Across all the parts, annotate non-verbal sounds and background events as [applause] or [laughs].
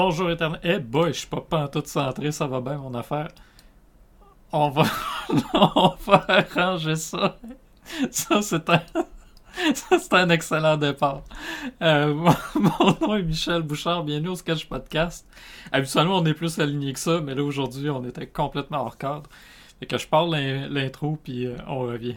Bonjour Internet. Eh boy, je suis pas pantoute centré, ça va bien mon affaire. On va, [laughs] on va arranger ça. Ça, c'est un, [laughs] c'est un excellent départ. Euh, [laughs] mon, nom est Michel Bouchard, bienvenue au Sketch Podcast. Habituellement, on est plus aligné que ça, mais là, aujourd'hui, on était complètement hors cadre. Fait que je parle l'in- l'intro, puis euh, on revient.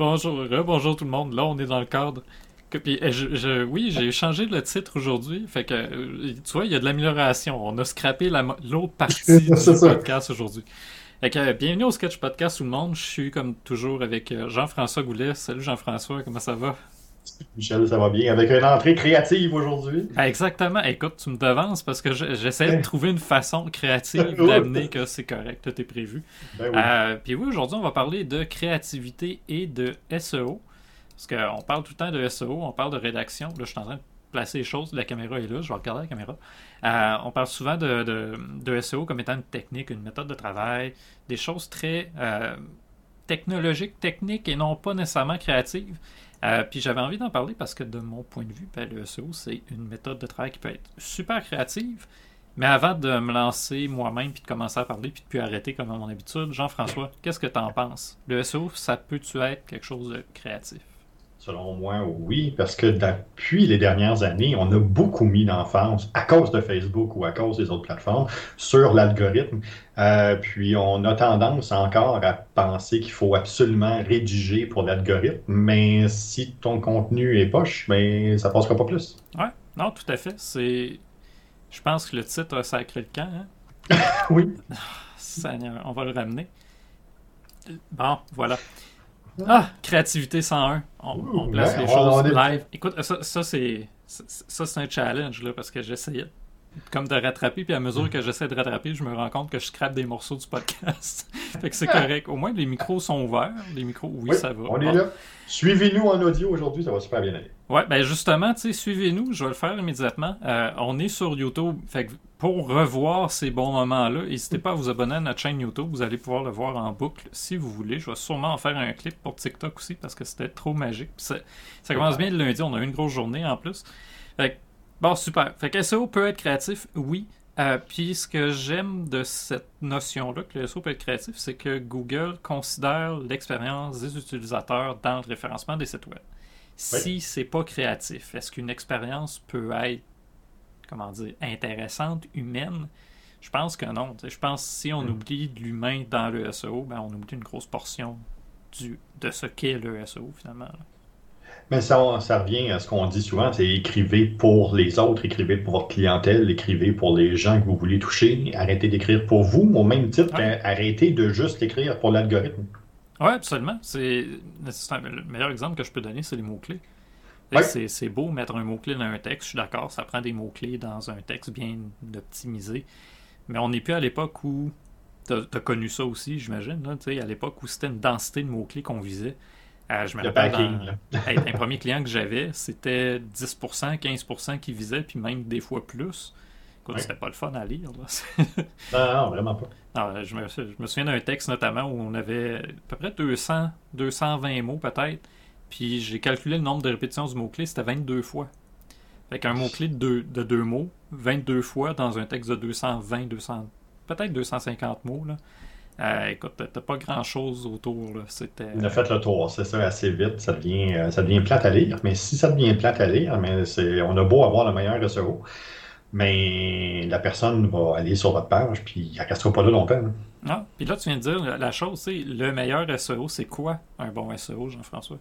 Bonjour, bonjour tout le monde. Là, on est dans le cadre. Que, puis, euh, je, je- oui, j'ai changé le titre aujourd'hui. Fait que, euh, tu vois, il y a de l'amélioration. On a scrappé la l'autre partie [laughs] du ça. podcast aujourd'hui. Fait que, bienvenue au Sketch Podcast tout le monde. Je suis comme toujours avec euh, Jean-François Goulet. Salut Jean-François, comment ça va? Michel, ça va bien. Avec une entrée créative aujourd'hui. Ah, exactement. Écoute, tu me devances parce que je- j'essaie de trouver une façon créative [laughs] d'amener que c'est correct, tout est prévu. Ben oui. Euh, puis oui, aujourd'hui, on va parler de créativité et de SEO. Parce qu'on parle tout le temps de SEO, on parle de rédaction. Là, je suis en train de placer les choses. La caméra est là, je vais regarder la caméra. Euh, on parle souvent de, de- de SEO comme étant une technique, une méthode de travail, des choses très euh, technologiques, techniques et non pas nécessairement créatives. Euh, puis j'avais envie d'en parler parce que de mon point de vue, ben, le SEO, c'est une méthode de travail qui peut être super créative. Mais avant de me lancer moi-même puis de commencer à parler puis de plus arrêter comme à mon habitude, Jean-François, qu'est-ce que tu en penses? Le SEO, ça peut-tu être quelque chose de créatif? Selon moi, oui, parce que depuis les dernières années, on a beaucoup mis d'emphase, à cause de Facebook ou à cause des autres plateformes, sur l'algorithme. Euh, puis on a tendance encore à penser qu'il faut absolument rédiger pour l'algorithme, mais si ton contenu est poche, ben, ça passera pas plus. Ouais, non, tout à fait. C'est. Je pense que le titre a sacré le camp. Hein? [laughs] Oui. Seigneur, on va le ramener. Bon, voilà. Ah, créativité 101. On, on place ouais, les choses est- live. Écoute, ça, ça c'est ça, ça, c'est un challenge là, parce que j'essayais comme de rattraper, puis à mesure que j'essaie de rattraper, je me rends compte que je scrape des morceaux du podcast. [laughs] fait que c'est correct. Au moins, les micros sont ouverts. Les micros, oui, Oui, ça va. On Bon. est là. Suivez-nous en audio aujourd'hui, ça va super bien aller. Ouais, ben justement, tu sais, suivez-nous, je vais le faire immédiatement. Euh, on est sur YouTube, fait que pour revoir ces bons moments-là, n'hésitez pas à vous abonner à notre chaîne YouTube, vous allez pouvoir le voir en boucle si vous voulez. Je vais sûrement en faire un clip pour TikTok aussi parce que c'était trop magique. Ça, ça commence bien le lundi, on a eu une grosse journée en plus. Fait que, bon, super. Fait que SEO peut être créatif, oui. Euh, puis ce que j'aime de cette notion-là, que le SEO peut être créatif, c'est que Google considère l'expérience des utilisateurs dans le référencement des sites web. Si c'est pas créatif, est-ce qu'une expérience peut être, comment dire, intéressante, humaine? Je pense que non. Je pense que si on Mm. oublie de l'humain dans le SEO, ben on oublie une grosse portion du, de ce qu'est le SEO finalement. là. Mais ça, ça revient à ce qu'on dit souvent, c'est écrivez pour les autres, écrivez pour votre clientèle, écrivez pour les gens que vous voulez toucher, arrêtez d'écrire pour vous, au même titre Ouais. qu'arrêtez de juste écrire pour l'algorithme. Oui, absolument. C'est le meilleur exemple que je peux donner, c'est les mots-clés. Ouais. C'est beau mettre un mot-clé dans un texte, je suis d'accord, ça prend des mots-clés dans un texte bien optimisé. Mais on n'est plus à l'époque où. Tu as, connu ça aussi, j'imagine, là, tu sais, à l'époque où c'était une densité de mots-clés qu'on visait. Euh, je me Le rappelle, packing, dans- là. [laughs] Hey, un premier client que j'avais, c'était 10%, 15% qui visait, puis même des fois plus. Écoute, Ouais. c'était pas le fun à lire. Là. Non, non, vraiment pas. [laughs] Non, je, me, je me souviens d'un texte notamment où on avait à peu près 200, 220 mots peut-être. Puis j'ai calculé le nombre de répétitions du mot-clé, c'était 22 fois. Fait qu'un mot-clé de deux, de deux mots, 22 fois dans un texte de 220, 200, peut-être 250 mots. Là. Euh, écoute, t'as pas grand-chose autour. là. C'était... On a fait le tour, c'est ça, assez vite, ça devient, euh, ça devient plate à lire. Mais si ça devient plate à lire, mais c'est, on a beau avoir le meilleur SEO, mais la personne va aller sur votre page, puis elle restera pas là longtemps. hein. Ah, puis là, tu viens de dire la chose, c'est le meilleur SEO, c'est quoi un bon SEO, Jean-François?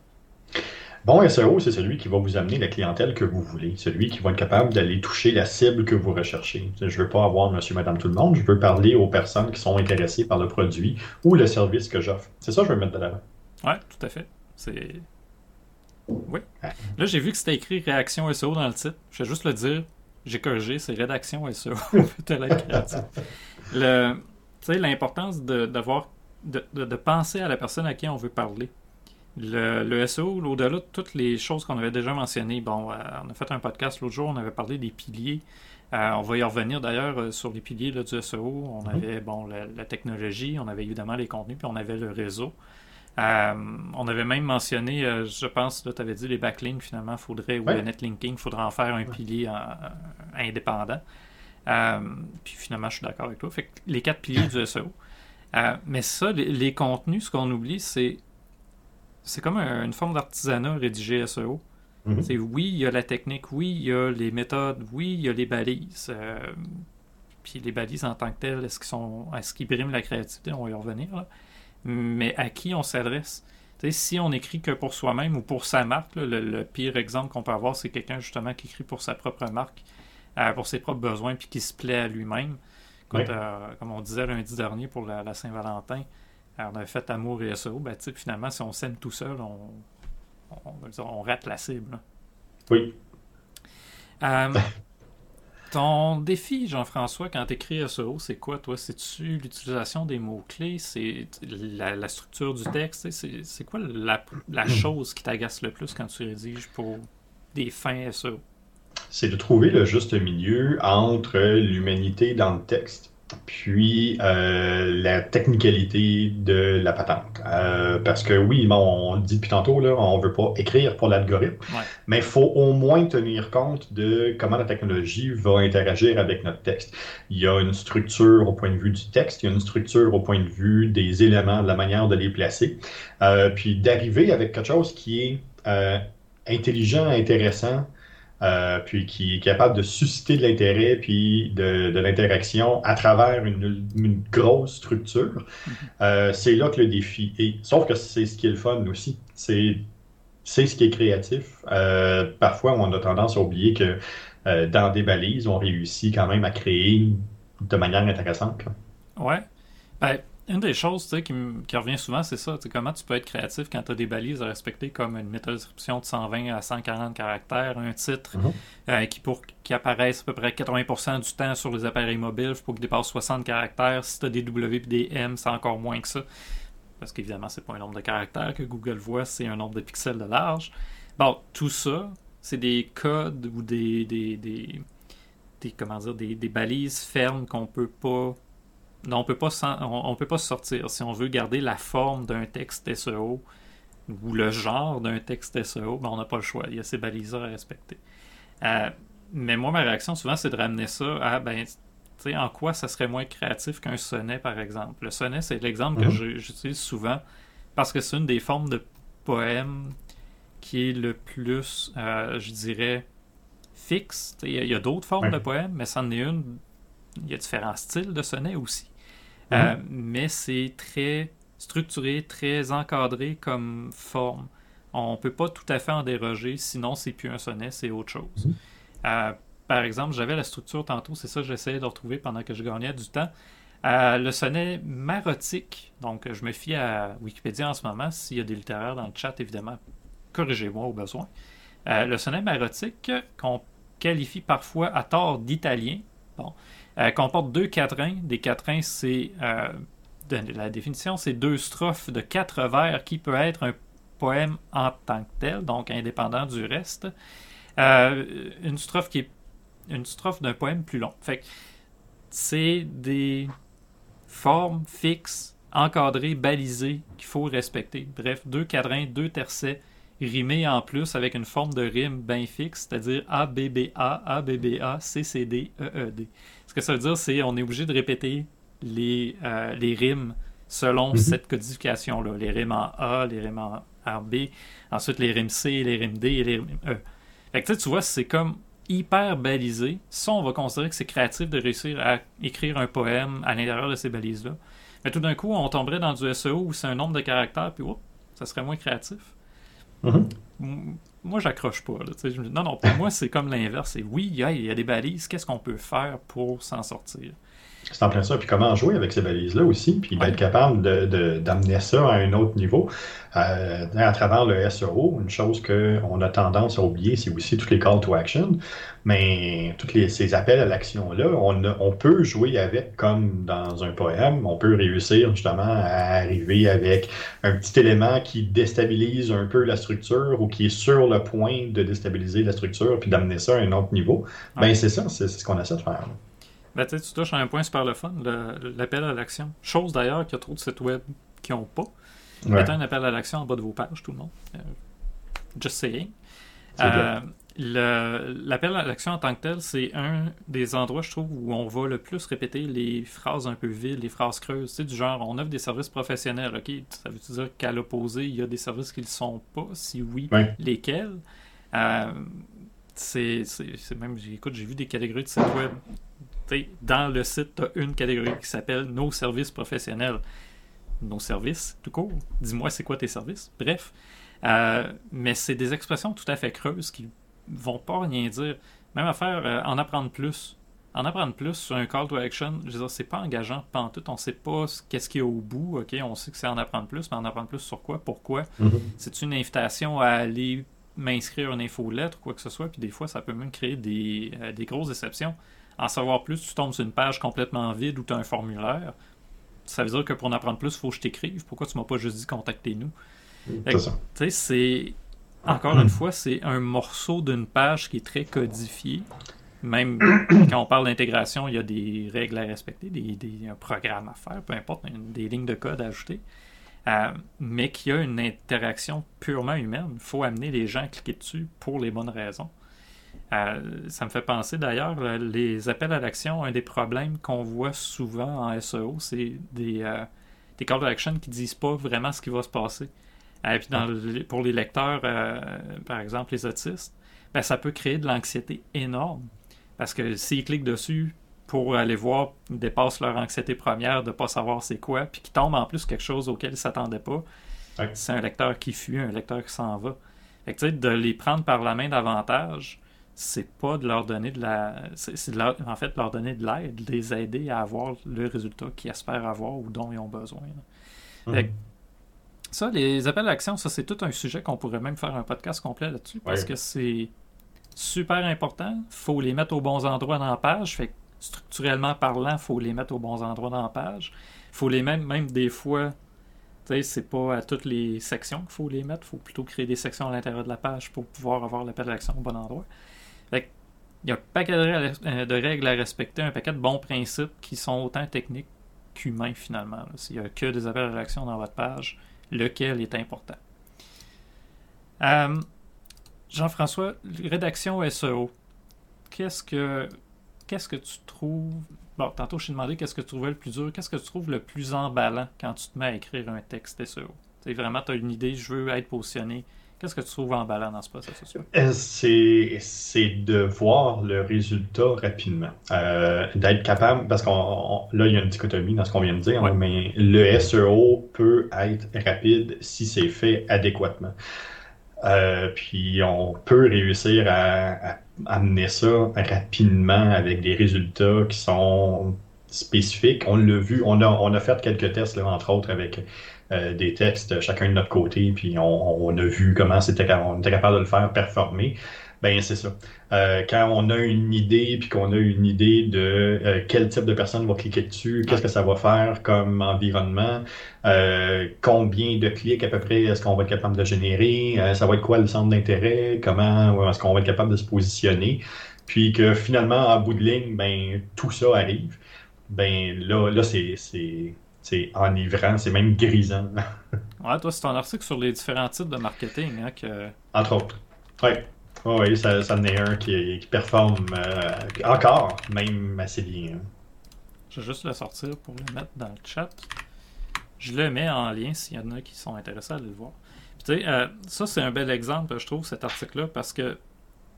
Bon SEO, c'est celui qui va vous amener la clientèle que vous voulez, celui qui va être capable d'aller toucher la cible que vous recherchez. Je ne veux pas avoir monsieur, madame, tout le monde, je veux parler aux personnes qui sont intéressées par le produit ou le service que j'offre. C'est ça que je veux mettre de l'avant. Ouais, tout à fait. C'est. Oui. Là, j'ai vu que c'était écrit réaction SEO dans le titre. Je vais juste le dire. J'ai corrigé, c'est rédaction SEO. [laughs] Le... Tu sais, l'importance de, d'avoir, de, de, de penser à la personne à qui on veut parler. Le, le SEO, au-delà de toutes les choses qu'on avait déjà mentionnées, bon, euh, on a fait un podcast l'autre jour, on avait parlé des piliers Euh, on va y revenir d'ailleurs euh, sur les piliers là, du SEO. On Mhm. avait bon, la, la technologie, on avait évidemment les contenus, puis on avait le réseau. Euh, on avait même mentionné, euh, je pense, tu avais dit les backlinks finalement, faudrait, ou le netlinking, il faudrait en faire un pilier en- en- indépendant. Puis finalement, je suis d'accord avec toi. Fait que les quatre piliers [laughs] du SEO. Mais ça, les, les contenus, ce qu'on oublie, c'est c'est comme un- une forme d'artisanat rédigé SEO. Mhm. C'est oui, il y a la technique, oui, il y a les méthodes, oui, il y a les balises. euh, puis les balises en tant que telles, est-ce qu'ils sont est-ce qu'ils briment la créativité? On va y revenir. là. Mais à qui on s'adresse? Si on écrit que pour soi-même ou pour sa marque, là, le, le pire exemple qu'on peut avoir, c'est quelqu'un justement qui écrit pour sa propre marque, euh, pour ses propres besoins, puis qui se plaît à lui-même. Euh, comme on disait lundi dernier pour la, la Saint-Valentin, euh, on avait fait amour et SEO. Ben, finalement, si on s'aime tout seul, on, on, on rate la cible. là. Oui. Euh, [laughs] ton défi, Jean-François, quand tu écris SEO, c'est quoi, toi? C'est-tu l'utilisation des mots-clés? C'est la, la structure du texte? C'est quoi la, la chose qui t'agace le plus quand tu rédiges pour des fins SEO? c'est de trouver le juste milieu entre l'humanité dans le texte puis euh, la technicalité de la patente. Euh, parce que oui, bon, on le dit depuis tantôt, là, on veut pas écrire pour l'algorithme, Ouais. mais il faut au moins tenir compte de comment la technologie va interagir avec notre texte. Il y a une structure au point de vue du texte, il y a une structure au point de vue des éléments, de la manière de les placer, Euh, puis d'arriver avec quelque chose qui est intelligent, intéressant, euh, puis qui est capable de susciter de l'intérêt puis de, de l'interaction à travers une, une grosse structure, euh, c'est là que le défi est. Sauf que c'est ce qui est le fun aussi. C'est c'est ce qui est créatif. Euh, parfois, on a tendance à oublier que dans des balises, on réussit quand même à créer de manière intéressante. là. Ouais. Ben, une des choses qui, revient souvent, c'est ça. Comment tu peux être créatif quand tu as des balises à respecter comme une métadescription de 120 à 140 caractères, un titre Mhm. euh, qui, pour qui apparaisse à peu près 80% du temps sur les appareils mobiles, il faut qu'il dépasse 60 caractères. Si tu as des W et des M, c'est encore moins que ça. Parce qu'évidemment, c'est pas un nombre de caractères que Google voit, c'est un nombre de pixels de large. Bon, tout ça, c'est des codes ou des, des, des, des- comment dire, des, des balises fermes qu'on peut pas non, on peut pas on, on peut pas sortir. Si on veut garder la forme d'un texte SEO ou le genre d'un texte SEO, ben on n'a pas le choix. Il y a ces balises à respecter. Euh, mais moi, ma réaction souvent, c'est de ramener ça à ben, en quoi ça serait moins créatif qu'un sonnet, par exemple. Le sonnet, c'est l'exemple que Mhm. je- j'utilise souvent parce que c'est une des formes de poème qui est le plus, euh, je dirais, fixe. Il y a, d'autres formes Ouais. de poèmes, mais c'en est une. Il y a différents styles de sonnet aussi. Euh, mais c'est très structuré, très encadré comme forme. On peut pas tout à fait en déroger, sinon c'est plus un sonnet, c'est autre chose. Mhm. Euh, par exemple, j'avais la structure tantôt, c'est ça que j'essayais de retrouver pendant que je gagnais du temps. Euh, le sonnet marotique, donc je me fie à Wikipédia en ce moment, s'il y a des littéraires dans le chat, évidemment, corrigez-moi au besoin. Euh, le sonnet marotique, qu'on qualifie parfois à tort d'italien, bon, euh, comporte deux quatrains. Des quatrains, c'est euh, la définition, c'est deux strophes de quatre vers qui peut être un poème en tant que tel, donc indépendant du reste. Euh, une strophe qui est une strophe d'un poème plus long. Fait c'est des formes fixes, encadrées, balisées qu'il faut respecter. Bref, deux quadrans, deux tercets rimés en plus avec une forme de rime bien fixe, c'est-à-dire A, B, B, A, A, B, B, A, C, C, D, E, E, D. Ce que ça veut dire, c'est on est obligé de répéter les, euh, les rimes selon Mhm. cette codification-là. Les rimes en A, les rimes en, en B, ensuite les rimes C, les rimes D et les rimes E. Fait que tu vois, c'est comme hyper balisé. Ça, on va considérer que c'est créatif de réussir à écrire un poème à l'intérieur de ces balises-là. Mais tout d'un coup, on tomberait dans du SEO où c'est un nombre de caractères, puis oups, ça serait moins créatif. Mhm. Moi, j'accroche pas. Là, non, non, pour moi, c'est comme l'inverse. Oui, il y a des balises. Qu'est-ce qu'on peut faire pour s'en sortir? C'est en plein ça. Puis comment jouer avec ces balises-là aussi, puis ben, Ouais. être capable de- de- d'amener ça à un autre niveau. Euh, à travers le SEO, une chose qu'on a tendance à oublier, c'est aussi tous les call to action. Mais tous ces appels à l'action-là, on, peut jouer avec comme dans un poème. On peut réussir justement à arriver avec un petit élément qui déstabilise un peu la structure ou qui est sur le point de déstabiliser la structure puis d'amener ça à un autre niveau, ben Ouais. c'est ça, c'est ce qu'on essaie de faire. Ben, tu touches à un point super le fun, l'appel à l'action. Chose d'ailleurs qu'il y a trop de sites web qui n'ont pas. Ouais, Mettez un appel à l'action en bas de vos pages, tout le monde. Euh, just saying. c'est Euh, L'appel à l'action en tant que tel, c'est un des endroits, je trouve, où on va le plus répéter les phrases un peu vides, les phrases creuses. Tu sais, du genre, on offre des services professionnels, OK? Ça veut dire qu'à l'opposé, il y a des services qui ne le sont pas? Si oui, Ouais. lesquels? Euh, c'est c'est- c'est même, écoute, j'ai vu des catégories de sites web. Dans le site, tu as une catégorie qui s'appelle Nos services professionnels. Nos services, tout court? Dis-moi, c'est quoi tes services? Bref. Euh, mais c'est des expressions tout à fait creuses qui vont pas rien dire. Même affaire, euh, en apprendre plus. En apprendre plus sur un call to action, je veux dire, c'est pas engageant pas en tout. On sait pas ce- qu'est-ce qu'il y a au bout. Ok, on sait que c'est en apprendre plus, mais en apprendre plus sur quoi, pourquoi? Mhm. C'est une invitation à aller m'inscrire une infolettre ou quoi que ce soit? Puis des fois, ça peut même créer des, euh, des grosses déceptions. En savoir plus, tu tombes sur une page complètement vide où tu as un formulaire. Ça veut dire que pour en apprendre plus, il faut que je t'écrive. Pourquoi tu m'as pas juste dit contactez-nous? C'est ça. Tu sais, c'est. Encore une fois, c'est un morceau d'une page qui est très codifié. Même [coughs] quand on parle d'intégration, il y a des règles à respecter, des, des- un programme à faire, peu importe, des lignes de code à ajouter. Euh, mais qu'il y a une interaction purement humaine. Il faut amener les gens à cliquer dessus pour les bonnes raisons. Euh, ça me fait penser d'ailleurs, euh, les appels à l'action, un des problèmes qu'on voit souvent en SEO, c'est des, euh, des call to action qui disent pas vraiment ce qui va se passer. Et puis dans le- pour les lecteurs, euh, par exemple les autistes, ben, ça peut créer de l'anxiété énorme. Parce que s'ils cliquent dessus pour aller voir, ils dépassent leur anxiété première de ne pas savoir c'est quoi, puis qu'ils tombent en plus quelque chose auquel ils ne s'attendaient pas, c'est un lecteur qui fuit, un lecteur qui s'en va. Fait que, de les prendre par la main davantage, c'est pas de leur donner de la. C'est en fait de leur donner de l'aide, de les aider à avoir le résultat qu'ils espèrent avoir ou dont ils ont besoin. Fait que ça, les appels à l'action, ça c'est tout un sujet qu'on pourrait même faire un podcast complet là-dessus parce Ouais. que c'est super important. faut les mettre aux bons endroits dans la page. Fait que structurellement parlant, faut les mettre aux bons endroits dans la page. faut les mettre même des fois. Tu sais, c'est pas à toutes les sections qu'il faut les mettre. faut plutôt créer des sections à l'intérieur de la page pour pouvoir avoir l'appel à l'action au bon endroit. Il y a un paquet de règles, euh, de règles à respecter, un paquet de bons principes qui sont autant techniques qu'humains finalement. S'il n'y a que des appels à l'action dans votre page, lequel est important. Euh, Jean-François, rédaction SEO, qu'est-ce que qu'est-ce que tu trouves? Bon, tantôt je t'ai demandé qu'est-ce que tu trouvais le plus dur, qu'est-ce que tu trouves le plus emballant quand tu te mets à écrire un texte SEO sais, vraiment, tu as une idée, je veux être positionné. Qu'est-ce que tu trouves emballant dans ce processus Euh, C'est de voir le résultat rapidement. Euh, D'être capable, parce qu'on on- là, il y a une dichotomie dans ce qu'on vient de dire, Ouais. mais le SEO peut être rapide si c'est fait adéquatement. Euh, puis on peut réussir à, à amener ça rapidement avec des résultats qui sont spécifiques. On l'a vu, on a, on a fait quelques tests, là, entre autres, avec euh, des textes chacun de notre côté, puis on, on a vu comment c'était, on était capable de le faire performer. Ben c'est ça. Euh, quand on a une idée, puis qu'on a une idée de euh, quel type de personne va cliquer dessus, qu'est-ce que ça va faire comme environnement, euh, combien de clics à peu près est-ce qu'on va être capable de générer, euh, ça va être quoi le centre d'intérêt, comment est-ce qu'on va être capable de se positionner, puis que finalement, en bout de ligne, ben tout ça arrive. Ben là, là c'est c'est enivrant, c'est même grisant, [laughs] Ouais, toi, c'est ton article sur les différents types de marketing hein, que. entre autres. Oui, ça, ça en est un qui, qui performe euh, encore, même assez bien. hein. Je vais juste le sortir pour le mettre dans le chat. Je le mets en lien s'il y en a qui sont intéressés à aller le voir. Puis, tu sais, euh, ça, c'est un bel exemple, je trouve, cet article-là, parce que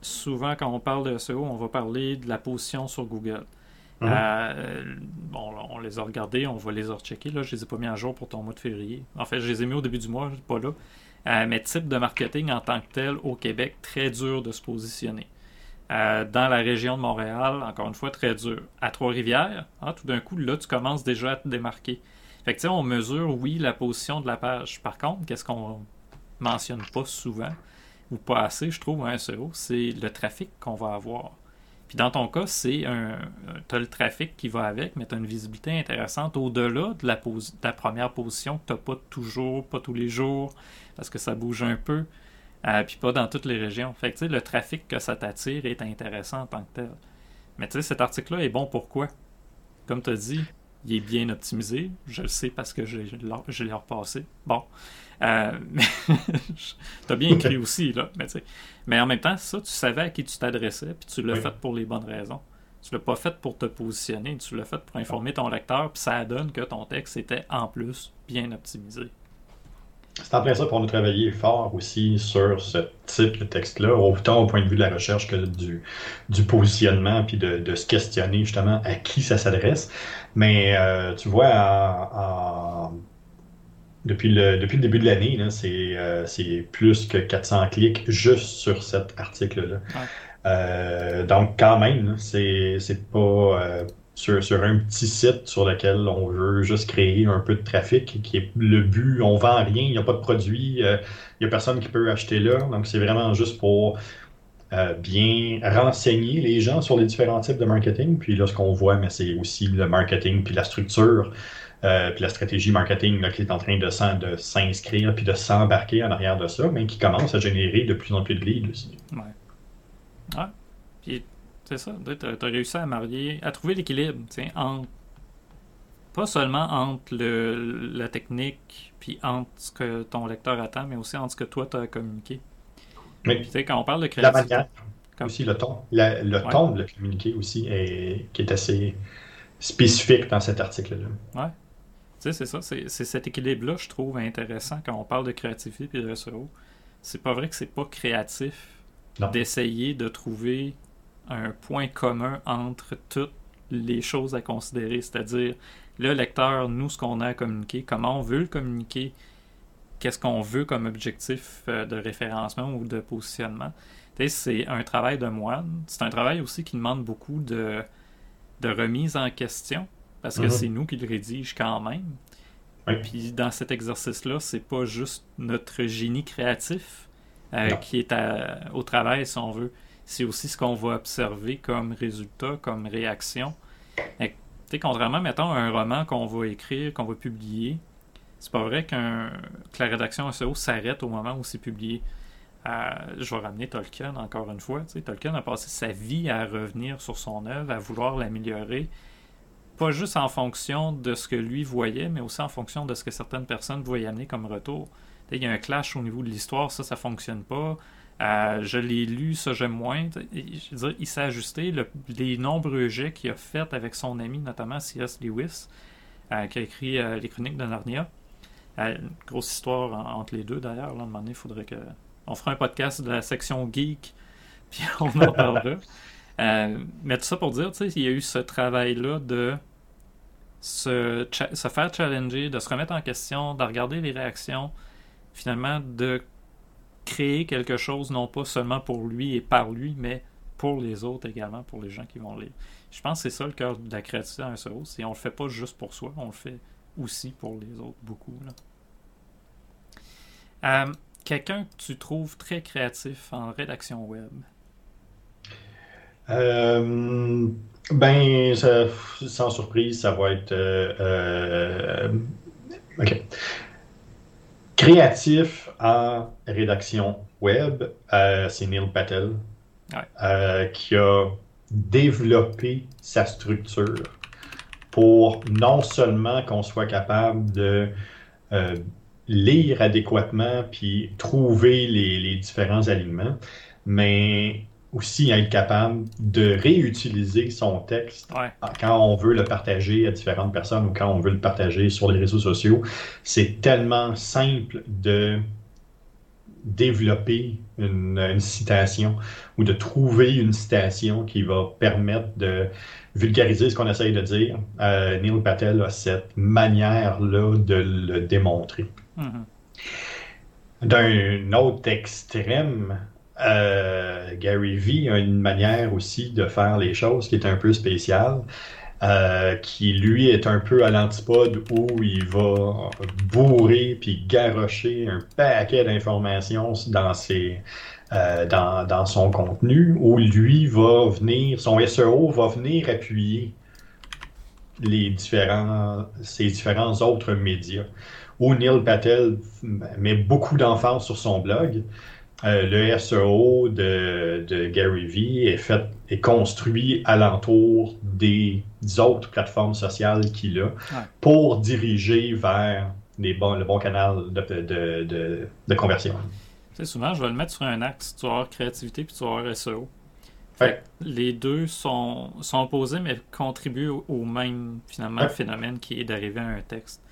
souvent, quand on parle de SEO, on va parler de la position sur Google. Mhm. Euh, bon, on les a regardés, on va les rechecker. Là, je les ai pas mis à jour pour ton mois de février. En fait, je les ai mis au début du mois, pas là. Euh, mais type de marketing en tant que tel au Québec, très dur de se positionner. Euh, dans la région de Montréal, encore une fois, très dur. À Trois-Rivières, hein, tout d'un coup, là, tu commences déjà à te démarquer. Fait que, on mesure, oui, la position de la page. Par contre, qu'est-ce qu'on mentionne pas souvent, ou pas assez, je trouve, un SEO, c'est le trafic qu'on va avoir. Puis dans ton cas, c'est un. Tu as le trafic qui va avec, mais tu as une visibilité intéressante au-delà de la, première position que tu n'as pas toujours, pas tous les jours, parce que ça bouge un peu. Euh, puis pas dans toutes les régions. Fait que le trafic que ça t'attire est intéressant en tant que tel. Mais tu sais, cet article-là est bon pourquoi? Comme tu as dit, il est bien optimisé. Je le sais parce que je l'ai repassé. Bon. Euh, [laughs] tu as bien écrit aussi, là. Mais, mais en même temps, ça, tu savais à qui tu t'adressais, puis tu l'as Oui. fait pour les bonnes raisons. Tu l'as pas fait pour te positionner, tu l'as fait pour informer ton lecteur, puis ça donne que ton texte était en plus bien optimisé. C'est en plein ça pour nous travailler fort aussi sur ce type de texte-là, autant au point de vue de la recherche que du, du positionnement, puis de, de se questionner justement à qui ça s'adresse. Mais euh, tu vois, en- en- depuis, le, depuis le début de l'année, c'est euh, c'est plus que 400 clics juste sur cet article-là. Ouais. Euh, donc quand même, c'est pas euh, sur, sur un petit site sur lequel on veut juste créer un peu de trafic, qui est le but, on vend rien, il n'y a pas de produit, il n'y a personne qui peut acheter là. Donc c'est vraiment juste pour euh, bien renseigner les gens sur les différents types de marketing. Puis là, ce qu'on voit, mais c'est aussi le marketing, puis la structure, euh, puis la stratégie marketing là, qui est en train de s'inscrire, puis de s'embarquer en arrière de ça, mais qui commence à générer de plus en plus de leads aussi. Ouais. Ouais. Puis, c'est ça. Tu as, réussi à marier, à trouver l'équilibre, tu sais, entre. Pas seulement entre le, la technique, puis entre ce que ton lecteur attend, mais aussi entre ce que toi, tu as communiqué. Mais Puis, tu sais, quand on parle de la créativité. manière, Comme- aussi le ton. La- le Ouais. ton de le communiquer aussi, est, qui est assez spécifique dans cet article-là. Tu sais, c'est ça. C'est cet équilibre-là, je trouve intéressant quand on parle de créativité et de SEO. C'est pas vrai que c'est pas créatif d'essayer de trouver un point commun entre toutes les choses à considérer. C'est-à-dire, le lecteur, nous, ce qu'on a à communiquer, comment on veut le communiquer, qu'est-ce qu'on veut comme objectif euh, de référencement ou de positionnement. C'est un travail de moine. C'est un travail aussi qui demande beaucoup de, de remise en question parce que Mhm. c'est nous qui le rédige quand même. Oui. Puis dans cet exercice-là, c'est pas juste notre génie créatif euh, qui est à- au travail, si on veut. C'est aussi ce qu'on va observer comme résultat, comme réaction. Sais, contrairement, mettons, à un roman qu'on va écrire, qu'on va publier, c'est pas vrai qu'un- que la rédaction SEO s'arrête au moment où c'est publié. Euh, je vais ramener Tolkien encore une fois. Tolkien a passé sa vie à revenir sur son œuvre, à vouloir l'améliorer, pas juste en fonction de ce que lui voyait, mais aussi en fonction de ce que certaines personnes voyaient amener comme retour. Il y a un clash au niveau de l'histoire, ça, ça fonctionne pas. Euh, je l'ai lu, ça j'aime moins. Je veux dire, il s'est ajusté. Le- les nombreux jets qu'il a fait avec son ami, notamment C.S. Lewis, euh, qui a écrit euh, les Chroniques de Narnia. Une grosse histoire en- entre les deux d'ailleurs. À un moment donné, il faudrait que. On fera un podcast de la section geek, [laughs] puis on en parlera. Euh, mais tout ça pour dire, tu sais, il y a eu ce travail-là de se, se faire challenger, de se remettre en question, de regarder les réactions, finalement de créer quelque chose, non pas seulement pour lui et par lui, mais pour les autres également, pour les gens qui vont lire. Je pense que c'est ça le cœur de la créativité en SEO, c'est on le fait pas juste pour soi, on le fait aussi pour les autres, beaucoup. Euh, Quelqu'un que tu trouves très créatif en rédaction web. Euh, ben, ça- sans surprise, ça va être. euh, euh, OK. Créatif en rédaction web, c'est Neil Patel Ouais. qui a développé sa structure pour non seulement qu'on soit capable de euh, lire adéquatement puis trouver les, les différents alignements, mais aussi être capable de réutiliser son texte Ouais, quand on veut le partager à différentes personnes ou quand on veut le partager sur les réseaux sociaux. C'est tellement simple de développer une, une citation ou de trouver une citation qui va permettre de vulgariser ce qu'on essaye de dire. Euh, Neil Patel a cette manière-là de le démontrer. Mhm. D'un autre extrême, euh, Gary Vee a une manière aussi de faire les choses qui est un peu spéciale, euh, qui lui est un peu à l'antipode où il va bourrer puis garrocher un paquet d'informations dans ses euh, son contenu, où lui va venir, son SEO va venir appuyer les différents, ces différents autres médias. Où Neil Patel met beaucoup d'emphase sur son blog, Euh, le SEO de, de Gary Vee est fait est construit alentour des autres plateformes sociales qu'il a pour diriger vers les bons, le bon canal de, de, de, de conversion. Tu sais, souvent, je vais le mettre sur un axe. Tu vas avoir créativité puis tu vas avoir SEO. Fait les deux sont, sont opposés, mais contribuent au, au même finalement Ouais. phénomène qui est d'arriver à un texte.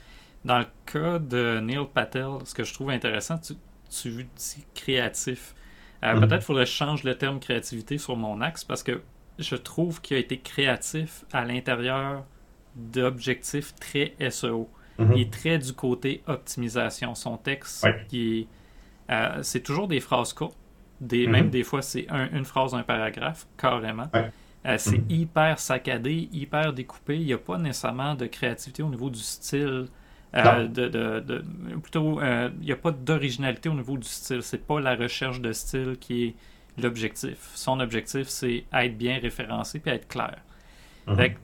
Dans le cas de Neil Patel, ce que je trouve intéressant, tu, tu dis créatif. Euh, Mhm. Peut-être faudrait que je change le terme créativité sur mon axe parce que je trouve qu'il a été créatif à l'intérieur d'objectifs très SEO. Mhm. Il est très du côté optimisation. Son texte, Ouais. euh, c'est toujours des phrases courtes. Des, Mhm. Même des fois, c'est un- une phrase, un paragraphe, carrément. Ouais. Euh, c'est Mhm. hyper saccadé, hyper découpé. Il n'y a pas nécessairement de créativité au niveau du style. Euh, Non. de, de- de- plutôt, euh, il n'y a pas d'originalité au niveau du style. C'est pas la recherche de style qui est l'objectif. Son objectif, c'est être bien référencé et être clair. Mhm. Fait que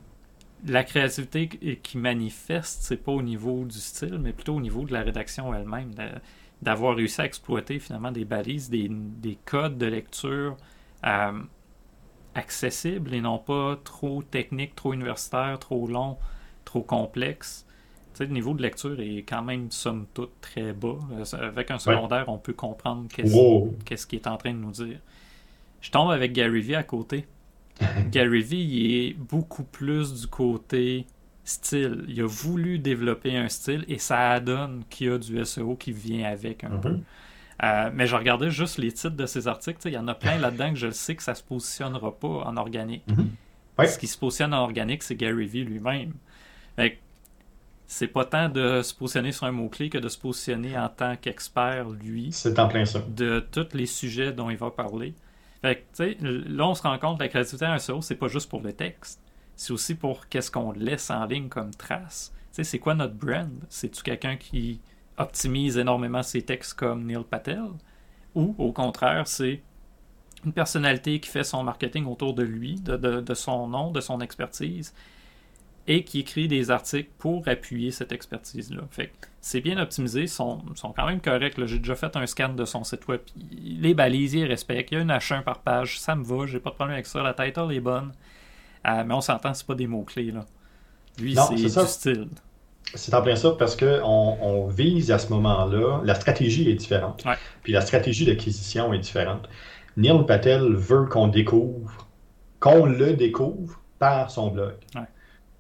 la créativité qui- manifeste, c'est pas au niveau du style, mais plutôt au niveau de la rédaction elle-même, d'avoir réussi à exploiter finalement des balises, des, des codes de lecture euh, accessibles et non pas trop techniques, trop universitaires, trop longs, trop complexes. Le niveau de lecture est quand même, somme toute, très bas. Euh, Avec un secondaire, on peut comprendre qu'est-ce Wow. qu'il est en train de nous dire. Je tombe avec Gary Vee à côté. [laughs] Gary Vee il est beaucoup plus du côté style. Il a voulu développer un style et ça donne qu'il y a du SEO qui vient avec un Mhm. peu. Euh, mais je regardais juste les titres de ces articles. Il y en a plein là-dedans que je sais que ça se positionnera pas en organique. Mhm. Ouais. Ce qui se positionne en organique, c'est Gary Vee lui-même. C'est pas tant de se positionner sur un mot-clé que de se positionner en tant qu'expert, lui C'est en plein ça. de tous les sujets dont il va parler. Fait que, tu sais, là, on se rend compte que la créativité en SEO, c'est pas juste pour le texte. C'est aussi pour qu'est-ce qu'on laisse en ligne comme trace. C'est quoi notre brand? C'est-tu quelqu'un qui optimise énormément ses textes comme Neil Patel? Ou, au contraire, c'est une personnalité qui fait son marketing autour de lui, de, de- de son nom, de son expertise, et qui écrit des articles pour appuyer cette expertise-là. Fait c'est bien optimisé, ils sont, sont quand même corrects. J'ai déjà fait un scan de son site web. Les balises, il respecte. Il y a une H1 par page, ça me va, j'ai pas de problème avec ça. La title est bonne. Euh, mais on s'entend, c'est pas des mots-clés. là. Lui, c'est c'est du ça. style. C'est en plein ça parce qu'on on vise à ce moment-là, la stratégie est différente. Ouais. Puis la stratégie d'acquisition est différente. Neil Patel veut qu'on découvre, qu'on le découvre par son blog. Ouais.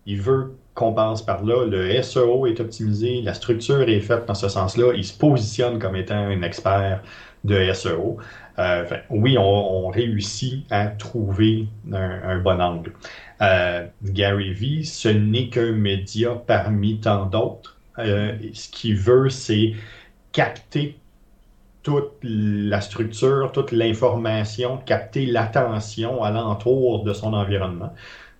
Il veut qu'on passe par là. Le SEO est optimisé, la structure est faite dans ce sens-là. Il se positionne comme étant un expert de SEO. Euh, oui, on, réussit à trouver un, un bon angle. Euh, Gary Vee, ce n'est qu'un média parmi tant d'autres. Euh, ce qu'il veut, c'est capter toute la structure, toute l'information, capter l'attention alentour de son environnement.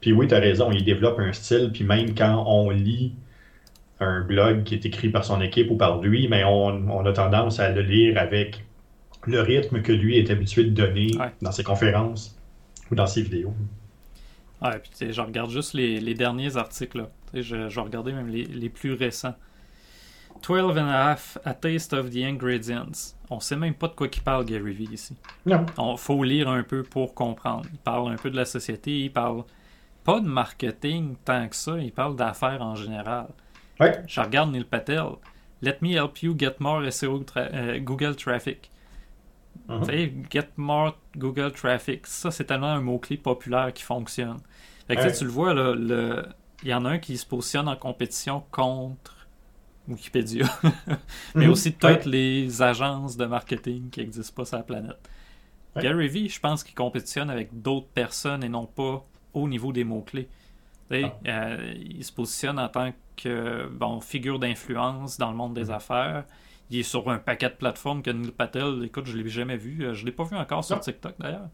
Puis oui, tu as raison, il développe un style, puis même quand on lit un blog qui est écrit par son équipe ou par lui, mais on, on a tendance à le lire avec le rythme que lui est habitué de donner Ouais. dans ses conférences ou dans ses vidéos. Ouais, puis tu sais, je regarde juste les, les derniers articles. Là. Je, je vais regarder même les, les plus récents. 12 and a half, A Taste of the Ingredients. On sait même pas de quoi qu'il parle, Gary Vee, ici. Non. Il faut lire un peu pour comprendre. Il parle un peu de la société, il parle pas de marketing tant que ça, il parle d'affaires en général. Ouais. Je regarde Neil Patel. Let me help you get more SEO tra- euh, Google traffic. Mhm. Get more Google traffic. Ça, c'est tellement un mot-clé populaire qui fonctionne. Fait que, tu sais, Ouais. tu le vois, là, le... il y en a un qui se positionne en compétition contre Wikipédia, [laughs] mais Mhm. aussi toutes Ouais. les agences de marketing qui n'existent pas sur la planète. Ouais. Gary Vee, je pense qu'il compétitionne avec d'autres personnes et non pas au niveau des mots-clés. Ah. euh, il se positionne en tant que bon, figure d'influence dans le monde des Mhm. affaires. Il est sur un paquet de plateformes que Neil Patel, écoute, je ne l'ai jamais vu. Euh, Je ne l'ai pas vu encore sur Non. TikTok d'ailleurs.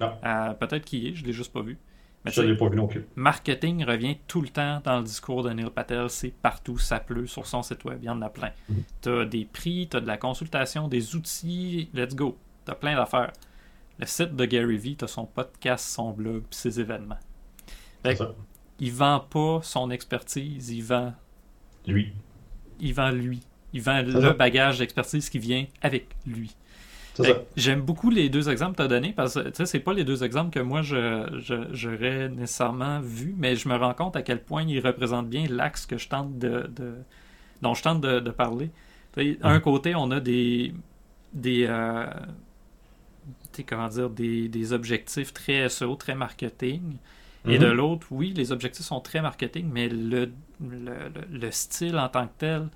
Euh, Peut-être qu'il y est, je ne l'ai juste pas vu. Mais Je l'ai pas vu non plus. marketing revient tout le temps dans le discours de Neil Patel. C'est partout, ça pleut sur son site web. Il y en a plein. Mhm. Tu as des prix, tu as de la consultation, des outils. Let's go. Tu as plein d'affaires. Le site de Gary Vee, tu as son podcast, son blog, ses événements. Fait. Il vend pas son expertise, il vend, Lui. il vend lui. Il vend le ça. bagage d'expertise qui vient avec lui. J'aime beaucoup les deux exemples que tu as donnés parce que sais, c'est pas les deux exemples que moi j'aurais nécessairement vu, mais je me rends compte à quel point ils représentent bien l'axe que je tente de, de- dont je tente de, de parler. Tu sais, Un côté, on a des des euh, comment dire des, des objectifs très SEO, très marketing. Et Mhm. de l'autre, oui, les objectifs sont très marketing, mais le, le, le- le style en tant que tel,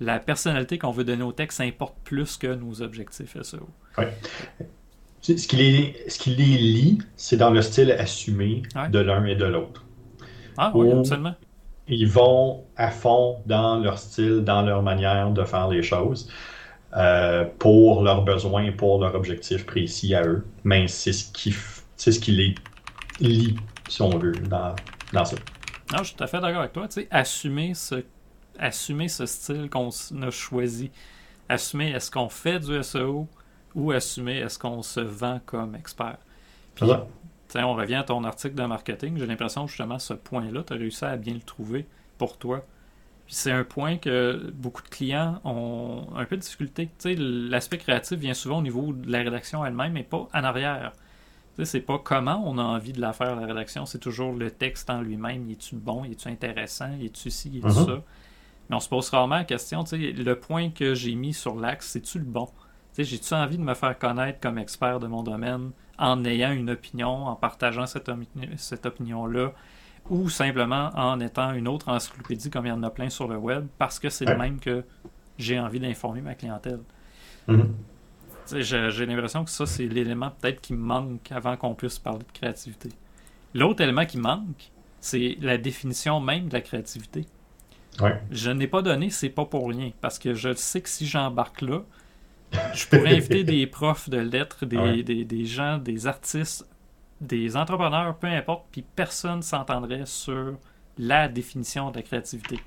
la personnalité qu'on veut donner au texte importe plus que nos objectifs SEO. C'est- Ce qui les, ce qui les lie, c'est dans le style assumé Ouais. de l'un et de l'autre. Ah oui, absolument. Ils vont à fond dans leur style, dans leur manière de faire les choses, euh, pour leurs besoins, pour leur objectif précis à eux. Mais c'est ce qui, c'est ce qui les lie, si on veut, dans, dans ça. Non, je suis tout à fait d'accord avec toi. Tu sais, assumer ce, assumer ce style qu'on a choisi. Assumer est-ce qu'on fait du SEO ou assumer est-ce qu'on se vend comme expert? Tu sais, on revient à ton article de marketing. J'ai l'impression justement ce point-là, tu as réussi à bien le trouver pour toi. Puis c'est un point que beaucoup de clients ont un peu de difficulté. L'aspect créatif vient souvent au niveau de la rédaction elle-même, mais pas en arrière. C'est pas comment on a envie de la faire, la rédaction, c'est toujours le texte en lui-même. est-tu bon, est-tu intéressant, est-tu ci, est-tu Mhm. ça? Mais on se pose rarement la question, tu sais, le point que j'ai mis sur l'axe, c'est-tu le bon? Tu sais, j'ai-tu envie de me faire connaître comme expert de mon domaine en ayant une opinion, en partageant cette, opinion-là, ou simplement en étant une autre encyclopédie comme il y en a plein sur le web, parce que c'est le même que j'ai envie d'informer ma clientèle? Mhm. J'ai l'impression que ça, c'est l'élément peut-être qui manque avant qu'on puisse parler de créativité. L'autre élément qui manque, c'est la définition même de la créativité. Ouais. Je n'ai pas donné, c'est pas pour rien, parce que je sais que si j'embarque là, je pourrais inviter [laughs] des profs de lettres, des, Ouais. des, des gens, des artistes, des entrepreneurs, peu importe, puis personne s'entendrait sur la définition de la créativité.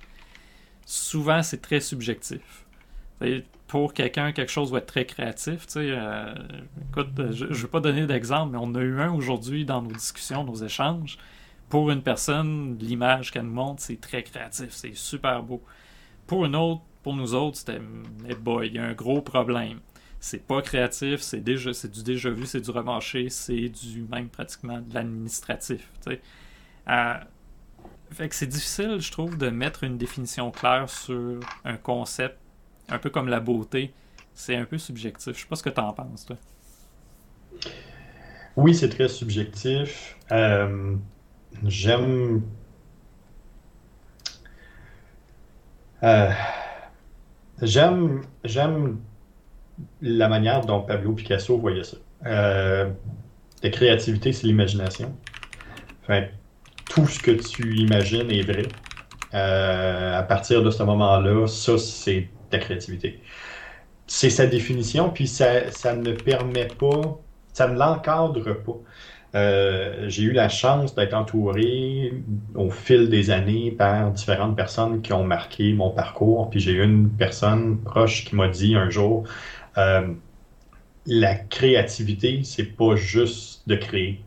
Souvent, c'est très subjectif. Pour quelqu'un, quelque chose va être très créatif. euh, écoute, je ne veux pas donner d'exemple, mais on a eu un aujourd'hui dans nos discussions, nos échanges. Pour une personne, l'image qu'elle nous montre, c'est très créatif, c'est super beau. Pour une autre, pour nous autres, c'était eh boy, il y a un gros problème. C'est pas créatif, c'est déjà c'est du déjà vu, c'est du remarché, c'est du même pratiquement de l'administratif. Euh, fait que c'est difficile, je trouve, de mettre une définition claire sur un concept, un peu comme la beauté. C'est un peu subjectif. Je sais pas ce que tu en penses, toi. Oui, c'est très subjectif. Euh, j'aime. Euh, j'aime, j'aime la manière dont Pablo Picasso voyait ça. Euh, la créativité, c'est l'imagination. Tout ce que tu imagines est vrai. À partir de ce moment-là, ça, c'est ta créativité. C'est sa définition, puis ça, ça ne permet pas ça ne l'encadre pas. Euh, j'ai eu la chance d'être entouré au fil des années par différentes personnes qui ont marqué mon parcours. Puis j'ai eu une personne proche qui m'a dit un jour euh, la créativité, c'est pas juste de créer.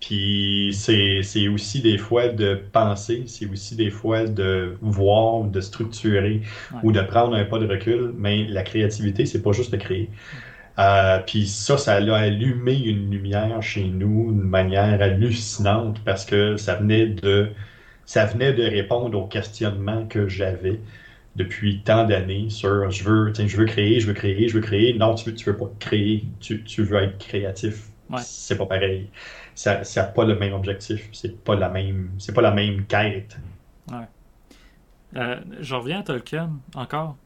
Puis c'est aussi des fois de penser, c'est aussi des fois de voir, de structurer Ouais. ou de prendre un pas de recul, mais la créativité, c'est pas juste de créer. Euh, puis ça, ça a allumé une lumière chez nous d'une manière hallucinante parce que ça venait de ça venait de répondre aux questionnements que j'avais depuis tant d'années sur je veux, tiens, je veux créer, je veux créer, je veux créer. Non, tu veux, tu veux pas créer, tu, tu veux être créatif. Ouais. C'est pas pareil. Ça n'a pas le même objectif. C'est pas la même, c'est pas la même quête. Euh, je reviens à Tolkien encore.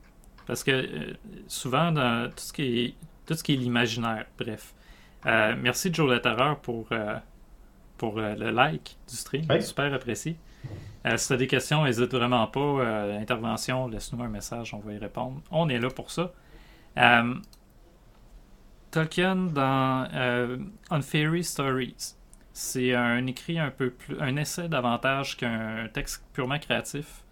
Parce que euh, souvent, dans tout ce qui est, tout ce qui est l'imaginaire, bref. Euh, merci Joe La Terreur pour, pour le like du stream. Super apprécié. Si tu as des questions, n'hésite vraiment pas. Intervention, laisse-nous un message, on va y répondre. On est là pour ça. Tolkien dans euh, On Fairy Stories. C'est un écrit un peu plus. un essai davantage qu'un texte purement créatif.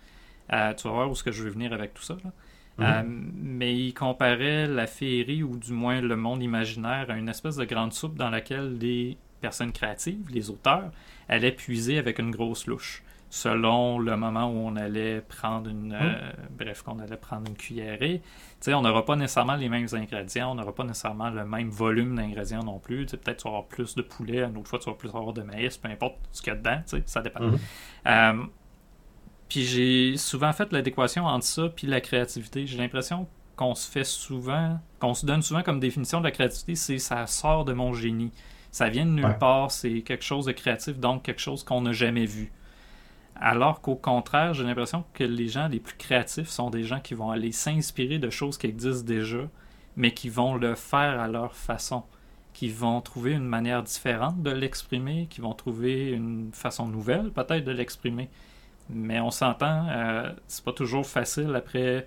Euh, tu vas voir où ce que je veux venir avec tout ça. là. Mhm. Euh, mais il comparait la féerie, ou du moins le monde imaginaire, à une espèce de grande soupe dans laquelle les personnes créatives, les auteurs, allaient puiser avec une grosse louche. Selon le moment où on allait prendre une. euh, bref, qu'on allait prendre une cuillerée. Tu sais, on n'aura pas nécessairement les mêmes ingrédients, on n'aura pas nécessairement le même volume d'ingrédients non plus. Tu sais, peut-être tu vas avoir plus de poulet, une autre fois tu vas plus avoir de maïs, peu importe ce qu'il y a dedans, tu sais, ça dépend. Mhm. Euh, puis j'ai souvent fait l'adéquation entre ça puis la créativité. J'ai l'impression qu'on se fait souvent, qu'on se donne souvent comme définition de la créativité, c'est ça sort de mon génie. Ça vient de nulle Ouais. part, c'est quelque chose de créatif, donc quelque chose qu'on n'a jamais vu. Alors qu'au contraire, j'ai l'impression que les gens les plus créatifs sont des gens qui vont aller s'inspirer de choses qui existent déjà, mais qui vont le faire à leur façon, qui vont trouver une manière différente de l'exprimer, qui vont trouver une façon nouvelle peut-être de l'exprimer. Mais on s'entend, euh, c'est pas toujours facile après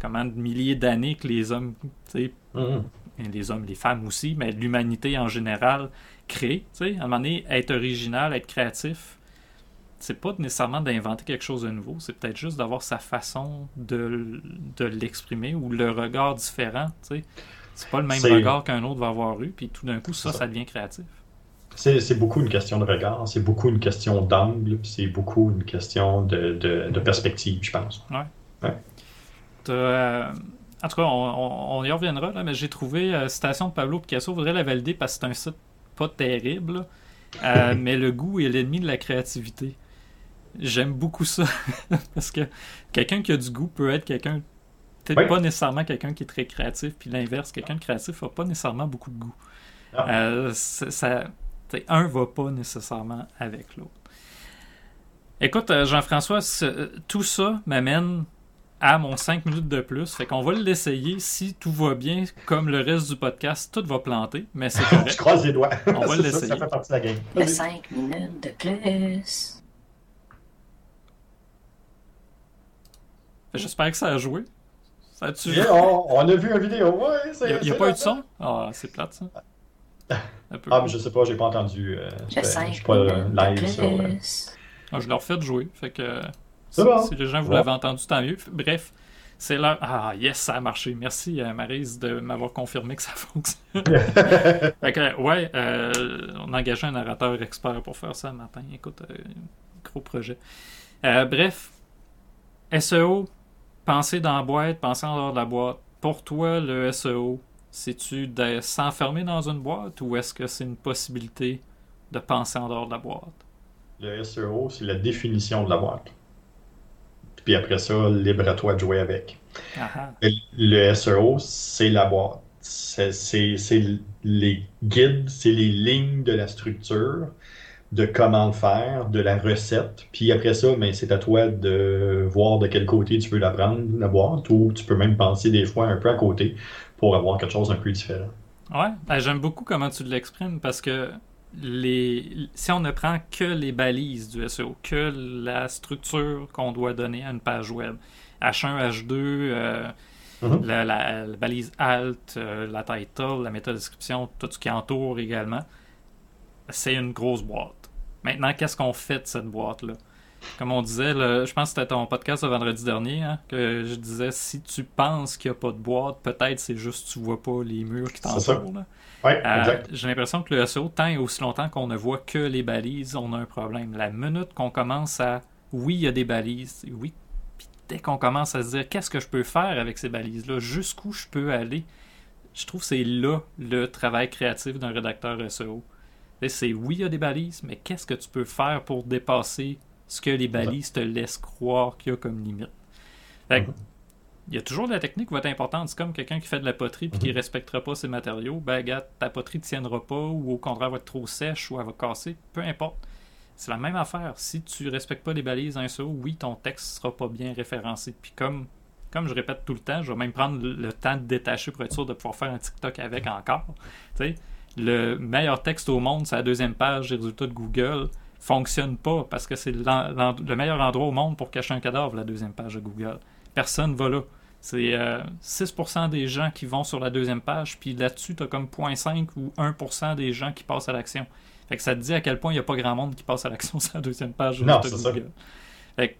comment de milliers d'années que les hommes, tu sais, Mhm. et les hommes, les femmes aussi, mais l'humanité en général crée. Tu sais, à un moment donné, être original, être créatif, c'est pas nécessairement d'inventer quelque chose de nouveau, c'est peut-être juste d'avoir sa façon de, de l'exprimer ou le regard différent. Tu sais, c'est pas le même regard qu'un autre va avoir eu, puis tout d'un coup, ça, ça. ça devient créatif. C'est beaucoup une question de regard, c'est beaucoup une question d'angle, c'est beaucoup une question de, de- de perspective, je pense. T'as, euh, en tout cas, on, y reviendra, là, mais j'ai trouvé euh, citation de Pablo Picasso, voudrais la valider parce que c'est un site pas terrible. Euh, [laughs] mais le goût est l'ennemi de la créativité. J'aime beaucoup ça [laughs] parce que quelqu'un qui a du goût peut être quelqu'un, peut-être Oui. pas nécessairement quelqu'un qui est très créatif, puis l'inverse, quelqu'un de créatif n'a pas nécessairement beaucoup de goût. Ah. Euh, ça, un va pas nécessairement avec l'autre. Écoute, euh, Jean-François, euh, tout ça m'amène à mon 5 minutes de plus. Fait qu'on va l'essayer. Si tout va bien, comme le reste du podcast, tout va planter, mais c'est [laughs] Je correct. croise les doigts. On va [laughs] l'essayer. Ça fait partie de la game. Le Vas-y. 5 minutes de plus. J'espère que ça a joué. Ça Yeah, on, on a vu une vidéo, ouais, Il n'y a, pas eu là, de son? Ah, c'est plate, ça. Un peu. Ah, mais je sais pas, j'ai pas entendu. euh, je 5 suis pas euh, minutes live sur. euh, plus. Ah, je leur fais de jouer. Fait que C'est si, bon. si les gens vous Ouais. l'avez entendu, tant mieux. Bref, c'est l'heure. Ah, yes, ça a marché. Merci, euh, Maryse, de m'avoir confirmé que ça [laughs] fonctionne. [laughs] fait que, ouais, euh, on a engagé un narrateur expert pour faire ça le matin. Écoute, euh, gros projet. Euh, bref, SEO, penser dans la boîte, penser en dehors de la boîte. Pour toi, le SEO, c'est-tu de s'enfermer dans une boîte ou est-ce que c'est une possibilité de penser en dehors de la boîte? Le SEO, c'est la définition de la boîte. Puis après ça, libre à toi de jouer avec. Le- SEO, c'est la boîte. C'est c'est- c'est les guides, c'est les lignes de la structure, de comment le faire, de la recette. Puis après ça, ben, c'est à toi de voir de quel côté tu veux la prendre, la boîte, ou tu peux même penser des fois un peu à côté pour avoir quelque chose un peu différent. Ouais, ben, j'aime beaucoup comment tu l'exprimes parce que les, si on ne prend que les balises du SEO, que la structure qu'on doit donner à une page web, H1, H2, euh, Mhm. la, la- la balise alt, euh, la title, la métadescription, tout ce qui entoure également, c'est une grosse boîte. Maintenant, qu'est-ce qu'on fait de cette boîte-là? Comme on disait, le- je pense que c'était ton podcast de vendredi dernier, hein, que je disais, si tu penses qu'il n'y a pas de boîte, peut-être c'est juste que tu vois pas les murs qui t'entourent. Ouais, Euh. J'ai l'impression que le SEO, tant et aussi longtemps qu'on ne voit que les balises, on a un problème. La minute qu'on commence à, oui, il y a des balises, oui, puis dès qu'on commence à se dire, qu'est-ce que je peux faire avec ces balises-là, jusqu'où je peux aller, je trouve que c'est là le travail créatif d'un rédacteur SEO. C'est oui, il y a des balises, mais qu'est-ce que tu peux faire pour dépasser ce que les balises te laissent croire qu'il y a comme limite? Fait que, il y a toujours de la technique qui va être importante. C'est comme quelqu'un qui fait de la poterie puis qui Mhm. respectera pas ses matériaux. Ben, regarde, ta poterie ne tiendra pas ou au contraire va être trop sèche ou elle va casser. Peu importe. C'est la même affaire. Si tu respectes pas les balises d'un SEO, oui, ton texte sera pas bien référencé. Puis comme, comme je répète tout le temps, je vais même prendre le, le temps de détacher pour être sûr de pouvoir faire un TikTok avec encore. Tu sais, le meilleur texte au monde, c'est la deuxième page des résultats de Google, fonctionne pas parce que c'est le meilleur endroit au monde pour cacher un cadavre, la deuxième page de Google. Personne va là. C'est euh, 6% des gens qui vont sur la deuxième page, puis là-dessus, tu as comme 0.5 ou 1% des gens qui passent à l'action. Fait que ça te dit à quel point il n'y a pas grand monde qui passe à l'action sur la deuxième page de Non, résultats c'est ça. Google. Fait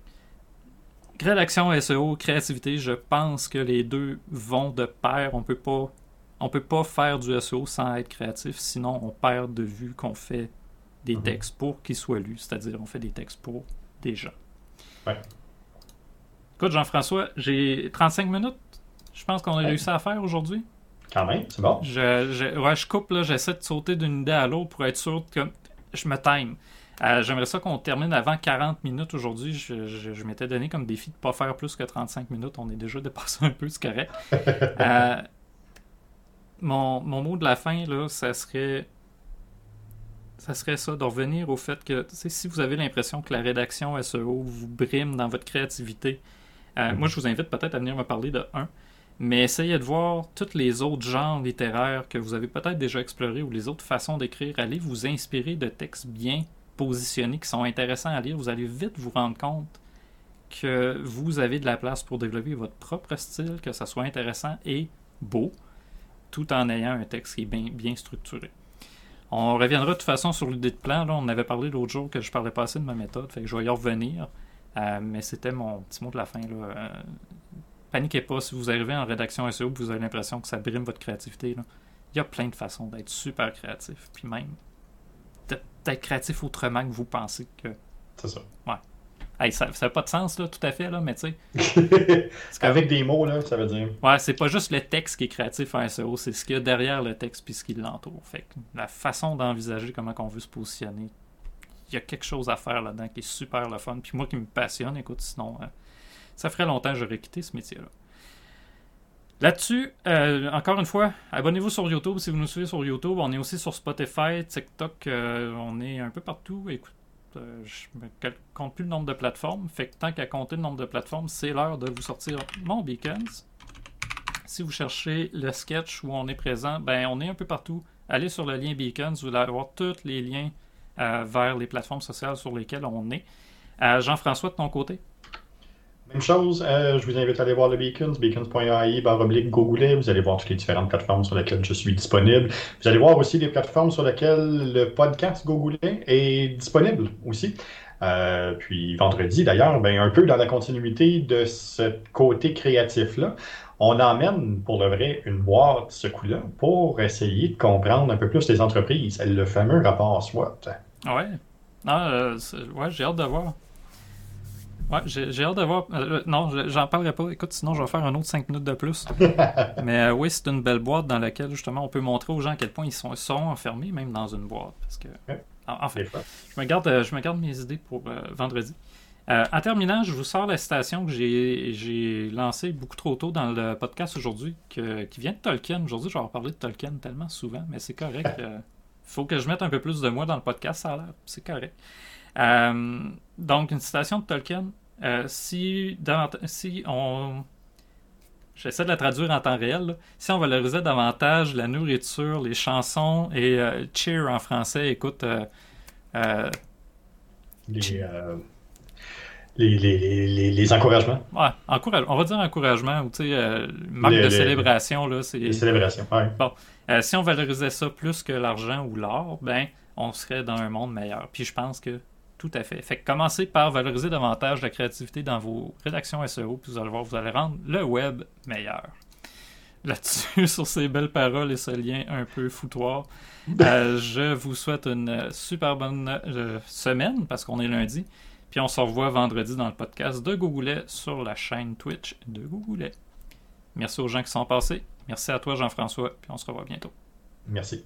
que, rédaction SEO, créativité, je pense que les deux vont de pair. On peut pas, on peut pas faire du SEO sans être créatif, sinon on perd de vue qu'on fait des Mhm. textes pour qu'ils soient lus, c'est-à-dire on fait des textes pour déjà. Ouais. Écoute, Jean-François, j'ai 35 minutes. Je pense qu'on a Ouais. réussi à faire aujourd'hui. Quand même, c'est bon. Je, je- ouais, je coupe, là, j'essaie de sauter d'une idée à l'autre pour être sûr que je me time. Euh, J'aimerais ça qu'on termine avant 40 minutes aujourd'hui. Je, je- je m'étais donné comme défi de ne pas faire plus que 35 minutes. On est déjà dépassé un peu, c'est correct. [laughs] Euh, mon, mon mot de la fin, là, ça serait. Ça serait ça, de revenir au fait que si vous avez l'impression que la rédaction SEO vous brime dans votre créativité, euh, Mhm. moi je vous invite peut-être à venir me parler de un, mais essayez de voir tous les autres genres littéraires que vous avez peut-être déjà explorés ou les autres façons d'écrire. Allez vous inspirer de textes bien positionnés qui sont intéressants à lire. Vous allez vite vous rendre compte que vous avez de la place pour développer votre propre style, que ça soit intéressant et beau, tout en ayant un texte qui est bien, bien structuré. On reviendra de toute façon sur l'idée de plan. Là, on avait parlé l'autre jour que je parlais pas assez de ma méthode, fait que je vais y revenir. Euh, mais c'était mon petit mot de la fin. Là. Euh, paniquez pas si vous arrivez en rédaction SEO et vous avez l'impression que ça brime votre créativité. là. Il y a plein de façons d'être super créatif. Puis même d'être créatif autrement que vous pensez que. C'est ça. Hey, ça n'a pas de sens, là, tout à fait, là, mais tu sais. [laughs] Avec des mots, là, ça veut dire. Ouais, c'est pas juste le texte qui est créatif en SEO, c'est ce qu'il y a derrière le texte puis ce qui l'entoure. Fait que la façon d'envisager comment on veut se positionner, il y a quelque chose à faire là-dedans qui est super le fun. Puis moi qui me passionne, écoute, sinon, euh, ça ferait longtemps que j'aurais quitté ce métier-là. Là-dessus, euh, encore une fois, abonnez-vous sur YouTube si vous nous suivez sur YouTube. On est aussi sur Spotify, TikTok, euh, on est un peu partout. Écoute, euh, je ne compte plus le nombre de plateformes. Fait que tant qu'à compter le nombre de plateformes, c'est l'heure de vous sortir mon Beacons. Si vous cherchez le sketch où on est présent, ben on est un peu partout. Allez sur le lien Beacons, vous allez avoir tous les liens euh, vers les plateformes sociales sur lesquelles on est. Euh, Jean-François, de ton côté? Même chose, euh, je vous invite à aller voir le Beacons, beacons.ai, barre oblique. Vous allez voir toutes les différentes plateformes sur lesquelles je suis disponible. Vous allez voir aussi les plateformes sur lesquelles le podcast Gogoulet est disponible aussi. Euh, puis vendredi, d'ailleurs, ben, un peu dans la continuité de ce côté créatif-là, on emmène pour le vrai une boîte ce coup-là pour essayer de comprendre un peu plus les entreprises. Le fameux rapport SWOT. Ouais. Ah, euh, ouais, j'ai hâte de voir. Ouais, j'ai hâte de voir. Euh, non, je- j'en parlerai pas. Écoute, sinon je vais faire un autre 5 minutes de plus. [laughs] Mais euh, oui, c'est une belle boîte dans laquelle justement on peut montrer aux gens à quel point ils sont, sont enfermés, même dans une boîte. Parce que. Ouais. Enfin, je me garde, euh, je me garde mes idées pour euh, vendredi. Euh, en terminant, je vous sors la citation que j'ai j'ai lancée beaucoup trop tôt dans le podcast aujourd'hui, qui vient de Tolkien. Aujourd'hui, je vais en parler de Tolkien tellement souvent, mais c'est correct. [laughs] euh, faut que je mette un peu plus de moi dans le podcast, ça a l'air. C'est correct. Euh, donc, une citation de Tolkien. Euh, si, si on. J'essaie de la traduire en temps réel. là. Si on valorisait davantage la nourriture, les chansons et euh, cheer en français, écoute. euh, Les, les, les, les, encouragements, ouais, encourage- on va dire encouragement ou marque de célébration. Là, les célébrations. Ouais. Euh, si on valorisait ça plus que l'argent ou l'or, ben, on serait dans un monde meilleur. Puis je pense que tout à fait. Fait que commencez par valoriser davantage la créativité dans vos rédactions SEO, puis vous allez voir, vous allez rendre le web meilleur. Là-dessus, [laughs] sur ces belles paroles et ce lien un peu foutoir, euh, je vous souhaite une super bonne euh, semaine, parce qu'on est lundi. Puis on se revoit vendredi dans le podcast de Googoulet sur la chaîne Twitch de Googoulet. Merci aux gens qui sont passés. Merci à toi, Jean-François. Puis on se revoit bientôt. Merci.